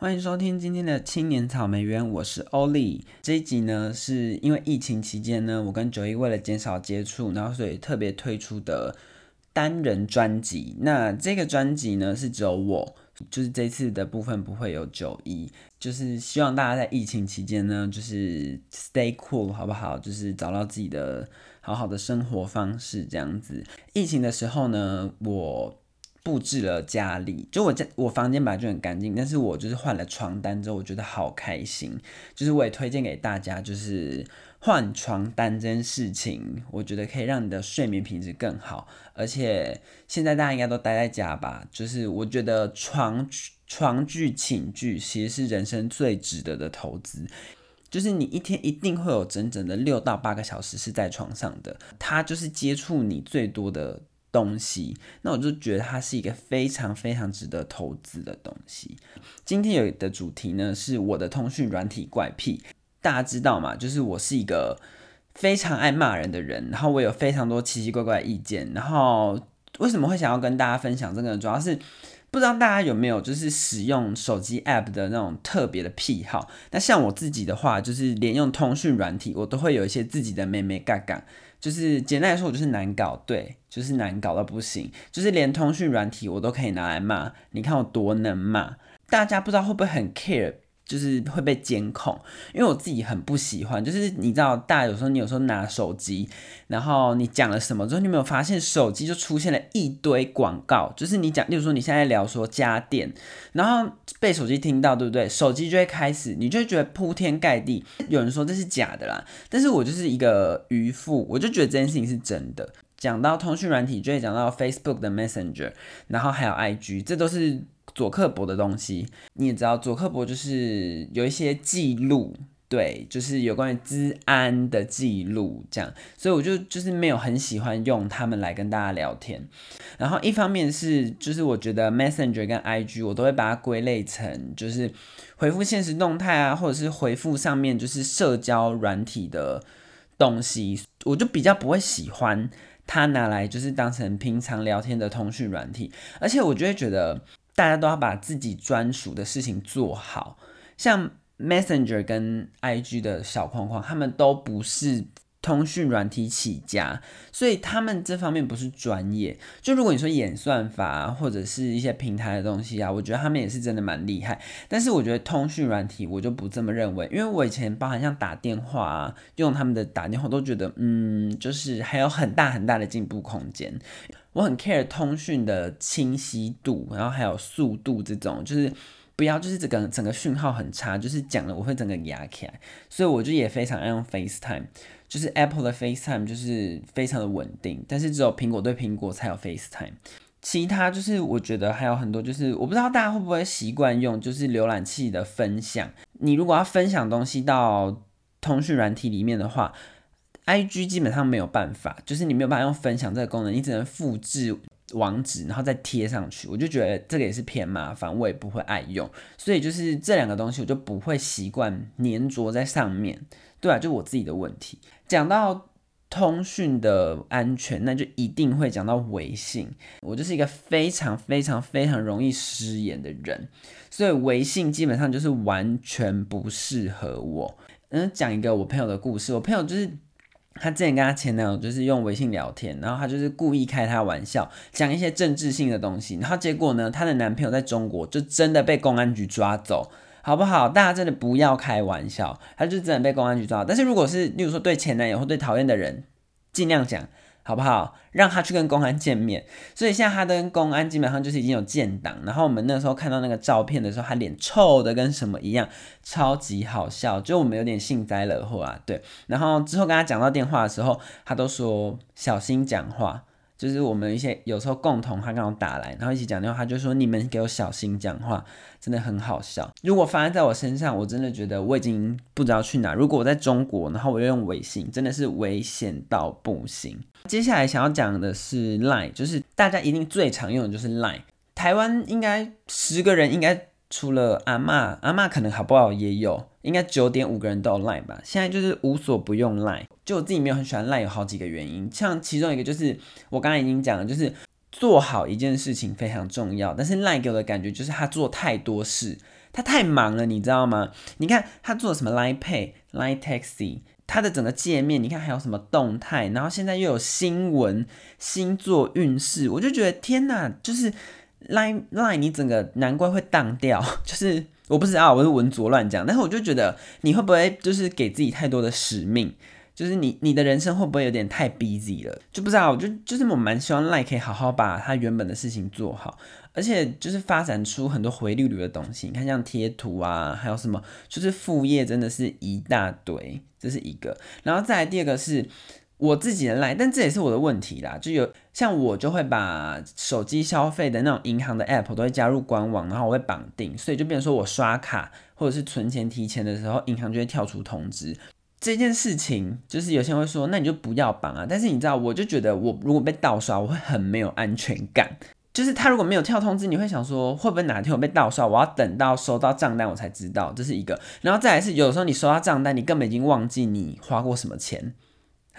欢迎收听今天的青年草莓园，我是欧丽。这一集呢，是因为疫情期间呢，我跟九一为了减少接触，然后所以特别推出的单人专辑。那这个专辑呢，是只有我，就是这次的部分不会有九一，就是希望大家在疫情期间呢，就是 stay cool 好不好？就是找到自己的好好的生活方式这样子。疫情的时候呢，我。布置了家里，就我家我房间本来就很干净，但是我就是换了床单之后，我觉得好开心。就是我也推荐给大家，就是换床单这件事情，我觉得可以让你的睡眠品质更好。而且现在大家应该都待在家吧，就是我觉得床床具寝具其实是人生最值得的投资。就是你一天一定会有整整的六到八个小时是在床上的，它就是接触你最多的。东西，那我就觉得它是一个非常非常值得投资的东西。今天有的主题呢，是我的通讯软体怪癖。大家知道吗？就是我是一个非常爱骂人的人，然后我有非常多奇奇怪怪的意见。然后为什么会想要跟大家分享这个呢？主要是不知道大家有没有就是使用手机 App 的那种特别的癖好。那像我自己的话，就是连用通讯软体，我都会有一些自己的妹妹嘎嘎。就是简单来说，我就是难搞，对，就是难搞到不行，就是连通讯软体我都可以拿来骂，你看我多能骂，大家不知道会不会很 care。就是会被监控，因为我自己很不喜欢。就是你知道，大家有时候你有时候拿手机，然后你讲了什么之后，你有没有发现手机就出现了一堆广告？就是你讲，例如说你现在聊说家电，然后被手机听到，对不对？手机就会开始，你就会觉得铺天盖地。有人说这是假的啦，但是我就是一个渔夫，我就觉得这件事情是真的。讲到通讯软体，就会讲到 Facebook 的 Messenger，然后还有 IG，这都是。佐克伯的东西，你也知道，佐克伯就是有一些记录，对，就是有关于资安的记录，这样，所以我就就是没有很喜欢用他们来跟大家聊天。然后一方面是，就是我觉得 Messenger 跟 IG 我都会把它归类成，就是回复现实动态啊，或者是回复上面就是社交软体的东西，我就比较不会喜欢它拿来就是当成平常聊天的通讯软体，而且我就会觉得。大家都要把自己专属的事情做好，像 Messenger 跟 IG 的小框框，他们都不是通讯软体起家，所以他们这方面不是专业。就如果你说演算法啊或者是一些平台的东西啊，我觉得他们也是真的蛮厉害。但是我觉得通讯软体我就不这么认为，因为我以前包含像打电话啊，用他们的打电话都觉得，嗯，就是还有很大很大的进步空间。我很 care 通讯的清晰度，然后还有速度，这种就是不要就是整个整个讯号很差，就是讲了我会整个哑起来，所以我就也非常爱用 FaceTime，就是 Apple 的 FaceTime 就是非常的稳定，但是只有苹果对苹果才有 FaceTime，其他就是我觉得还有很多，就是我不知道大家会不会习惯用就是浏览器的分享，你如果要分享东西到通讯软体里面的话。IG 基本上没有办法，就是你没有办法用分享这个功能，你只能复制网址，然后再贴上去。我就觉得这个也是偏麻烦，我也不会爱用，所以就是这两个东西我就不会习惯粘着在上面。对啊，就我自己的问题。讲到通讯的安全，那就一定会讲到微信。我就是一个非常非常非常容易失言的人，所以微信基本上就是完全不适合我。嗯，讲一个我朋友的故事，我朋友就是。她之前跟她前男友就是用微信聊天，然后她就是故意开她玩笑，讲一些政治性的东西，然后结果呢，她的男朋友在中国就真的被公安局抓走，好不好？大家真的不要开玩笑，她就真的被公安局抓。但是如果是，例如说对前男友或对讨厌的人，尽量讲。好不好？让他去跟公安见面。所以现在他跟公安基本上就是已经有建档。然后我们那时候看到那个照片的时候，他脸臭的跟什么一样，超级好笑。就我们有点幸灾乐祸啊，对。然后之后跟他讲到电话的时候，他都说小心讲话。就是我们一些有时候共同，他刚好打来，然后一起讲电话，他就说你们给我小心讲话，真的很好笑。如果发生在我身上，我真的觉得我已经不知道去哪。如果我在中国，然后我又用微信，真的是危险到不行。接下来想要讲的是 Line，就是大家一定最常用的就是 Line。台湾应该十个人应该。除了阿嬷，阿嬷可能好不好也有，应该九点五个人都有 Line 吧。现在就是无所不用 Line，就我自己没有很喜欢 Line，有好几个原因。像其中一个就是我刚才已经讲了，就是做好一件事情非常重要，但是 Line 给我的感觉就是他做太多事，他太忙了，你知道吗？你看他做什么 Line Pay、Line Taxi，他的整个界面，你看还有什么动态，然后现在又有新闻、星座运势，我就觉得天哪，就是 Line Line，你整个难怪会荡掉，就是我不知道，我是文拙乱讲，但是我就觉得你会不会就是给自己太多的使命？就是你，你的人生会不会有点太 busy 了？就不知道，我就就是我蛮希望 Line 可以好好把他原本的事情做好，而且就是发展出很多回绿率的东西。你看像贴图啊，还有什么，就是副业真的是一大堆，这是一个。然后再来第二个是我自己的赖但这也是我的问题啦。就有像我就会把手机消费的那种银行的 app 都会加入官网，然后我会绑定，所以就变成说我刷卡或者是存钱提钱的时候，银行就会跳出通知。这件事情就是有些人会说，那你就不要绑啊。但是你知道，我就觉得我如果被盗刷，我会很没有安全感。就是他如果没有跳通知，你会想说，会不会哪天我被盗刷？我要等到收到账单我才知道，这是一个。然后再来是，有时候你收到账单，你根本已经忘记你花过什么钱，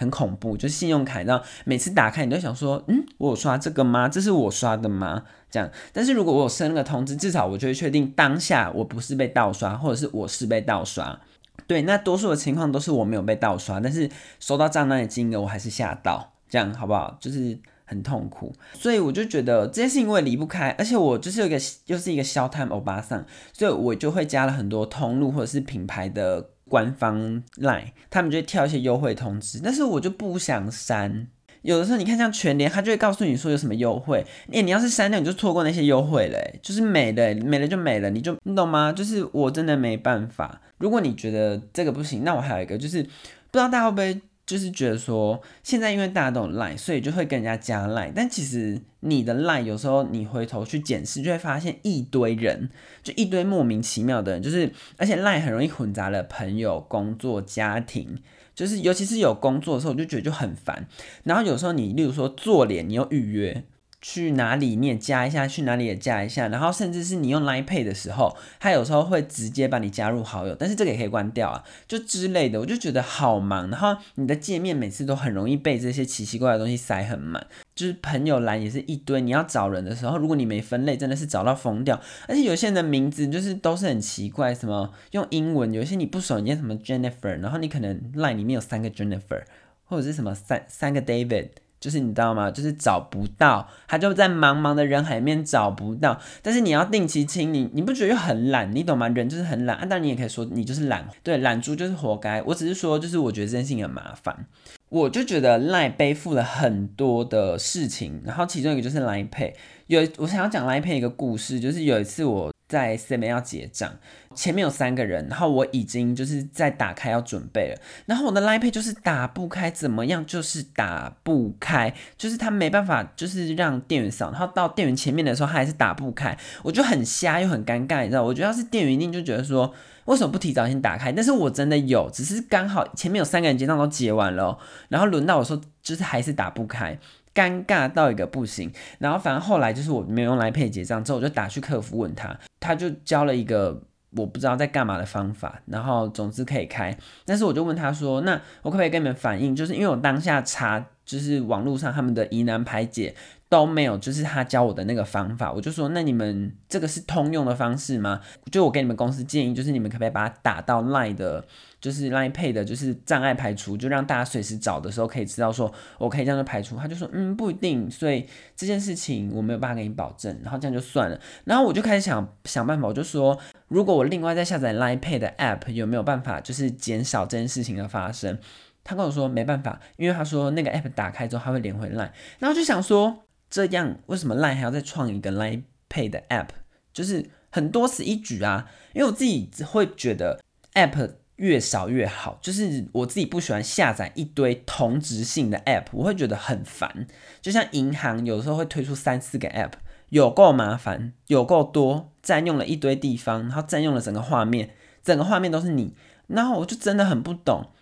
很恐怖。就是信用卡，然后每次打开，你都想说，嗯，我有刷这个吗？这是我刷的吗？这样。但是如果我有设那个通知，至少我就会确定当下我不是被盗刷，或者是我是被盗刷。对，那多数的情况都是我没有被盗刷，但是收到账单的金额我还是吓到，这样好不好？就是很痛苦，所以我就觉得这件事情我也离不开，而且我就是有一个又是一个小 time 欧巴桑，所以我就会加了很多通路或者是品牌的官方 line，他们就会跳一些优惠通知，但是我就不想删。有的时候你看像全联，他就会告诉你说有什么优惠，哎、你要是删掉你就错过那些优惠了，就是没了，没了就没了，你就你懂吗？就是我真的没办法。如果你觉得这个不行，那我还有一个就是，不知道大家会不会就是觉得说，现在因为大家都有赖所以就会跟人家加赖但其实你的赖有时候你回头去检视，就会发现一堆人，就一堆莫名其妙的人，就是而且赖很容易混杂了朋友、工作、家庭。就是，尤其是有工作的时候，我就觉得就很烦。然后有时候你，例如说做脸，你要预约。去哪里你也加一下，去哪里也加一下，然后甚至是你用 Line Pay 的时候，它有时候会直接把你加入好友，但是这个也可以关掉啊，就之类的，我就觉得好忙。然后你的界面每次都很容易被这些奇奇怪怪的东西塞很满，就是朋友栏也是一堆，你要找人的时候，如果你没分类，真的是找到疯掉。而且有些人的名字就是都是很奇怪，什么用英文，有些你不熟，你念什么 Jennifer，然后你可能 Line 里面有三个 Jennifer，或者是什么三三个 David。就是你知道吗？就是找不到，他就在茫茫的人海里面找不到。但是你要定期清理，你不觉得又很懒？你懂吗？人就是很懒。啊，当然你也可以说你就是懒，对，懒猪就是活该。我只是说，就是我觉得这件事情很麻烦。我就觉得赖背负了很多的事情，然后其中一个就是 Line Pay。有我想要讲 Line Pay 一个故事，就是有一次我。在 Seven 要结账，前面有三个人，然后我已经就是在打开要准备了，然后我的 Line Pay 就是打不开，怎么样就是打不开，就是他没办法，就是让店员扫，然后到店员前面的时候，他还是打不开，我就很瞎又很尴尬，你知道？我觉得要是店员一定就觉得说，为什么不提早先打开？但是我真的有，只是刚好前面有三个人结账都结完了，然后轮到我说，就是还是打不开。尴尬到一个不行，然后反正后来就是我没有用拉佩结账之后，我就打去客服问他，他就教了一个我不知道在干嘛的方法，然后总之可以开，但是我就问他说，那我可不可以跟你们反映？就是因为我当下查就是网络上他们的疑难排解都没有，就是他教我的那个方法，我就说，那你们这个是通用的方式吗？就我给你们公司建议，就是你们可不可以把它打到 Line 的。就是 Line Pay 的，就是障碍排除，就让大家随时找的时候可以知道说，我可以这样就排除。他就说，嗯，不一定，所以这件事情我没有办法给你保证，然后这样就算了。然后我就开始想想办法，我就说，如果我另外再下载 Line Pay 的 App，有没有办法就是减少这件事情的发生？他跟我说没办法，因为他说那个 App 打开之后，他会连回 Line。然后就想说，这样为什么 Line 还要再创一个 Line Pay 的 App？就是很多此一举啊，因为我自己会觉得 App。越少越好，就是我自己不喜欢下载一堆同质性的 app，我会觉得很烦。就像银行有时候会推出三四个 app，有够麻烦，有够多，占用了一堆地方，然后占用了整个画面，整个画面都是你，然后我就真的很不懂。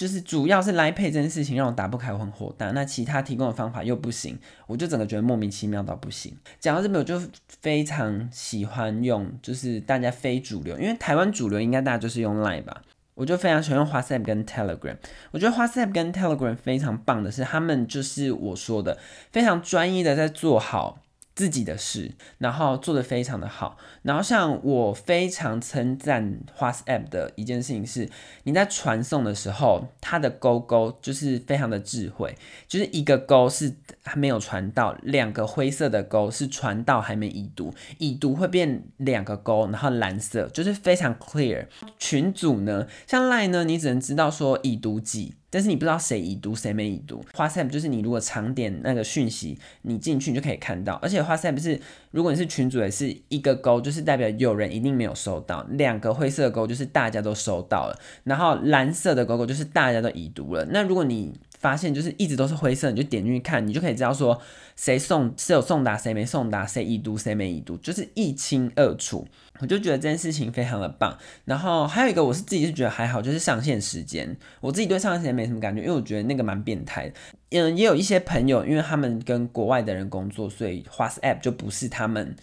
就是主要是来配这件事情让我打不开，我很火大。那其他提供的方法又不行，我就整个觉得莫名其妙到不行。讲到这边，我就非常喜欢用，就是大家非主流，因为台湾主流应该大家就是用 Line 吧。我就非常喜欢用 WhatsApp 跟 Telegram。我觉得 WhatsApp 跟 Telegram 非常棒的是，他们就是我说的非常专一的在做好自己的事，然后做得非常的好。然后像我非常称赞 WhatsApp 的一件事情是，你在传送的时候，它的勾勾就是非常的智慧，就是一个勾是还没有传到，两个灰色的勾是传到还没已读，已读会变两个勾，然后蓝色就是非常 clear。群组呢，像 Line 呢，你只能知道说已读几。但是你不知道谁已读谁没已读，WhatsApp 就是你如果常点那个讯息，你进去你就可以看到。而且 WhatsApp 是，如果你是群主也是一个勾，就是代表有人一定没有收到；两个灰色的勾就是大家都收到了，然后蓝色的勾勾就是大家都已读了。那如果你发现就是一直都是灰色，你就点进去看，你就可以知道说谁送谁有送达，谁没送达，谁已读谁没已读，就是一清二楚。我就觉得这件事情非常的棒。然后还有一个，我是自己是觉得还好，就是上线时间。我自己对上线时间没什么感觉，因为我觉得那个蛮变态的。嗯，也有一些朋友，因为他们跟国外的人工作，所以 WhatsApp 就不是他们，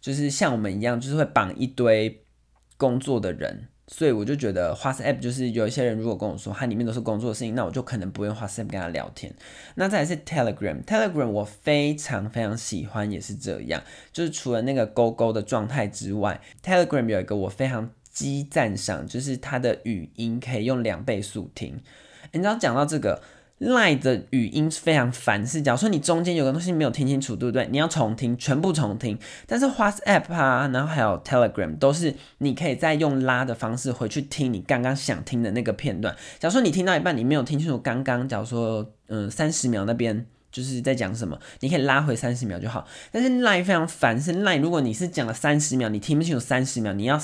就是像我们一样，就是会绑一堆工作的人。所以我就觉得 WhatsApp 就是有一些人如果跟我说他里面都是工作的事情，那我就可能不用 WhatsApp 跟他聊天。那再来是 Telegram，Telegram 我非常非常喜欢，也是这样，就是除了那个勾勾的状态之外，Telegram 有一个我非常激赞赏，就是它的语音可以用两倍速听。你知道讲到这个。Line 的语音是非常烦，是假如说你中间有个东西没有听清楚，对不对？你要重听，全部重听。但是 WhatsApp 啊，然后还有 Telegram 都是你可以再用拉的方式回去听你刚刚想听的那个片段。假如说你听到一半，你没有听清楚刚刚，假如说嗯三十秒那边就是在讲什么，你可以拉回三十秒就好。但是 Line 非常烦，是 Line 如果你是讲了三十秒，你听不清楚三十秒，你要。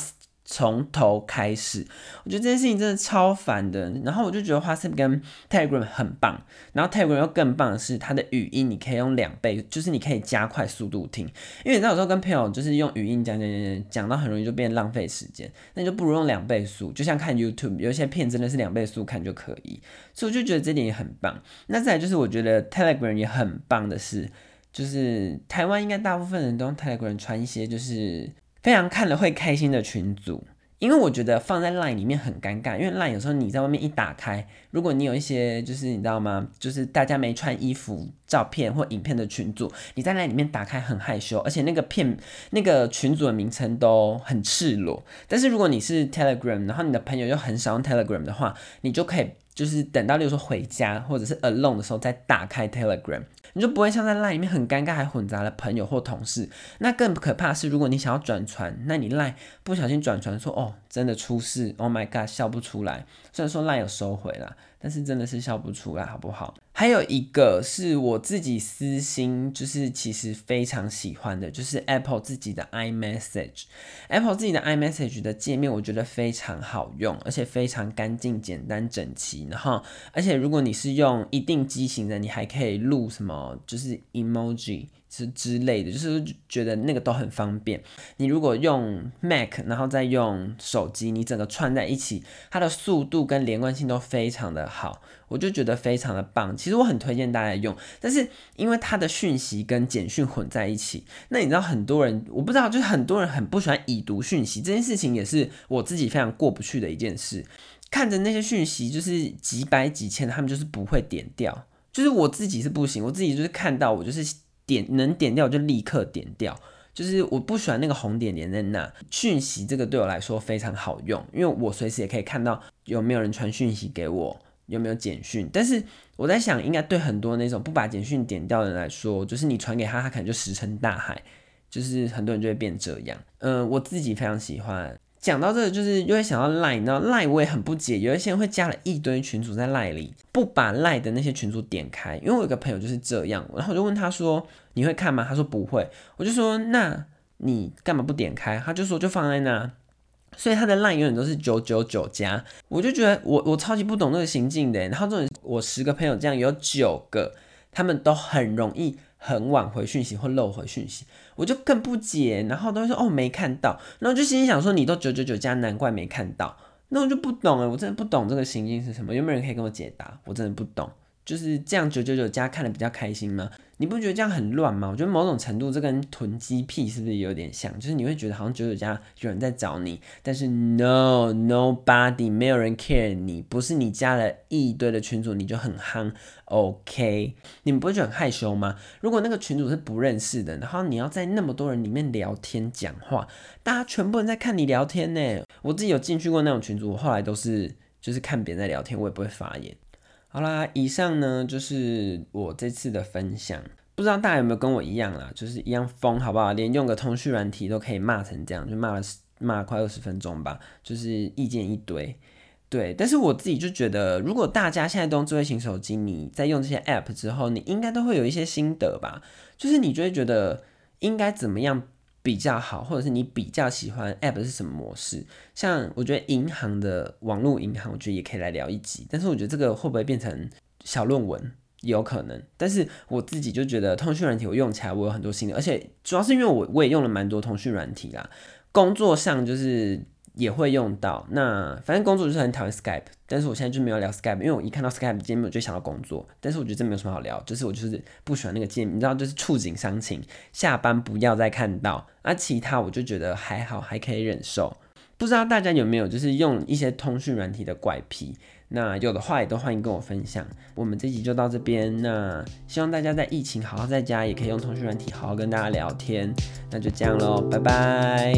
从头开始，我觉得这件事情真的超烦的。然后我就觉得 WhatsApp 跟 Telegram 很棒，然后 Telegram 又更棒的是它的语音，你可以用两倍，就是你可以加快速度听。因为你知道有时候跟朋友就是用语音讲讲讲讲讲到很容易就变浪费时间，那你就不如用两倍速，就像看 YouTube，有些片真的是两倍速看就可以。所以我就觉得这点也很棒。那再来就是我觉得 Telegram 也很棒的是，就是台湾应该大部分人都用 Telegram 传一些就是。非常看了会开心的群组，因为我觉得放在 LINE 里面很尴尬，因为 LINE 有时候你在外面一打开，如果你有一些就是你知道吗，就是大家没穿衣服照片或影片的群组，你在 LINE 里面打开很害羞，而且那个片那个群组的名称都很赤裸。但是如果你是 Telegram，然后你的朋友又很少用 Telegram 的话，你就可以就是等到例如说回家或者是 alone 的时候再打开 Telegram。你就不会像在 LINE 里面很尴尬，还混杂了朋友或同事。那更可怕是，如果你想要转传，那你 LINE 不小心转传说哦，真的出事，Oh my god，笑不出来。虽然说 LINE 有收回了，但是真的是笑不出来，好不好？还有一个是我自己私心，就是其实非常喜欢的，就是 Apple 自己的 iMessage。Apple 自己的 iMessage 的界面，我觉得非常好用，而且非常干净、简单、整齐。然后，而且如果你是用一定机型的，你还可以录什么，就是 emoji。之之类的，就是觉得那个都很方便。你如果用 Mac，然后再用手机，你整个串在一起，它的速度跟连贯性都非常的好，我就觉得非常的棒。其实我很推荐大家用，但是因为它的讯息跟简讯混在一起，那你知道很多人，我不知道，就是很多人很不喜欢已读讯息，这件事情也是我自己非常过不去的一件事。看着那些讯息就是几百几千，他们就是不会点掉，就是我自己是不行，我自己就是看到我就是。点能点掉就立刻点掉，就是我不喜欢那个红点点在那。讯息这个对我来说非常好用，因为我随时也可以看到有没有人传讯息给我，有没有简讯。但是我在想，应该对很多那种不把简讯点掉的人来说，就是你传给他，他可能就石沉大海，就是很多人就会变这样。嗯、我自己非常喜欢。讲到这个，就是又会想到 Line，然后 Line 我也很不解，有一些人会加了一堆群主在赖里，不把赖的那些群主点开。因为我有个朋友就是这样，然后我就问他说：“你会看吗？”他说不会。我就说：“那你干嘛不点开？”他就说：“就放在那。”所以他的 Line 永远都是九九九加。我就觉得我我超级不懂这个行径的。然后这种我十个朋友这样有九个，他们都很容易。很晚回讯息或漏回讯息，我就更不解，然后都会说哦没看到，然后就心里想说你都九九九加，难怪没看到，那我就不懂了，我真的不懂这个行径是什么，有没有人可以跟我解答？我真的不懂。就是这样九九九加看的比较开心吗？你不觉得这样很乱吗？我觉得某种程度这跟囤积癖是不是有点像？就是你会觉得好像九九加有人在找你，但是 no nobody 没有人 care 你，不是你加了一堆的群主你就很夯，OK？你们不会觉得很害羞吗？如果那个群主是不认识的，然后你要在那么多人里面聊天讲话，大家全部人在看你聊天呢。我自己有进去过那种群组，我后来都是就是看别人在聊天，我也不会发言。好啦，以上呢就是我这次的分享，不知道大家有没有跟我一样啦，就是一样疯，好不好？连用个通讯软体都可以骂成这样，就骂了骂了快二十分钟吧，就是意见一堆。对，但是我自己就觉得，如果大家现在都用智慧型手机，你在用这些 app 之后，你应该都会有一些心得吧？就是你就会觉得应该怎么样？比较好，或者是你比较喜欢 App 是什么模式？像我觉得银行的网络银行，我觉得也可以来聊一集。但是我觉得这个会不会变成小论文？有可能。但是我自己就觉得通讯软体我用起来我有很多心得，而且主要是因为我我也用了蛮多通讯软体啦，工作上就是。也会用到，那反正工作就是很讨厌 Skype，但是我现在就没有聊 Skype，因为我一看到 Skype 界面我就想到工作，但是我觉得这没有什么好聊，就是我就是不喜欢那个界面，你知道，就是触景伤情，下班不要再看到，而、啊、其他我就觉得还好，还可以忍受。不知道大家有没有就是用一些通讯软体的怪癖？那有的话也都欢迎跟我分享。我们这集就到这边，那希望大家在疫情好好在家，也可以用通讯软体好好跟大家聊天。那就这样喽，拜拜。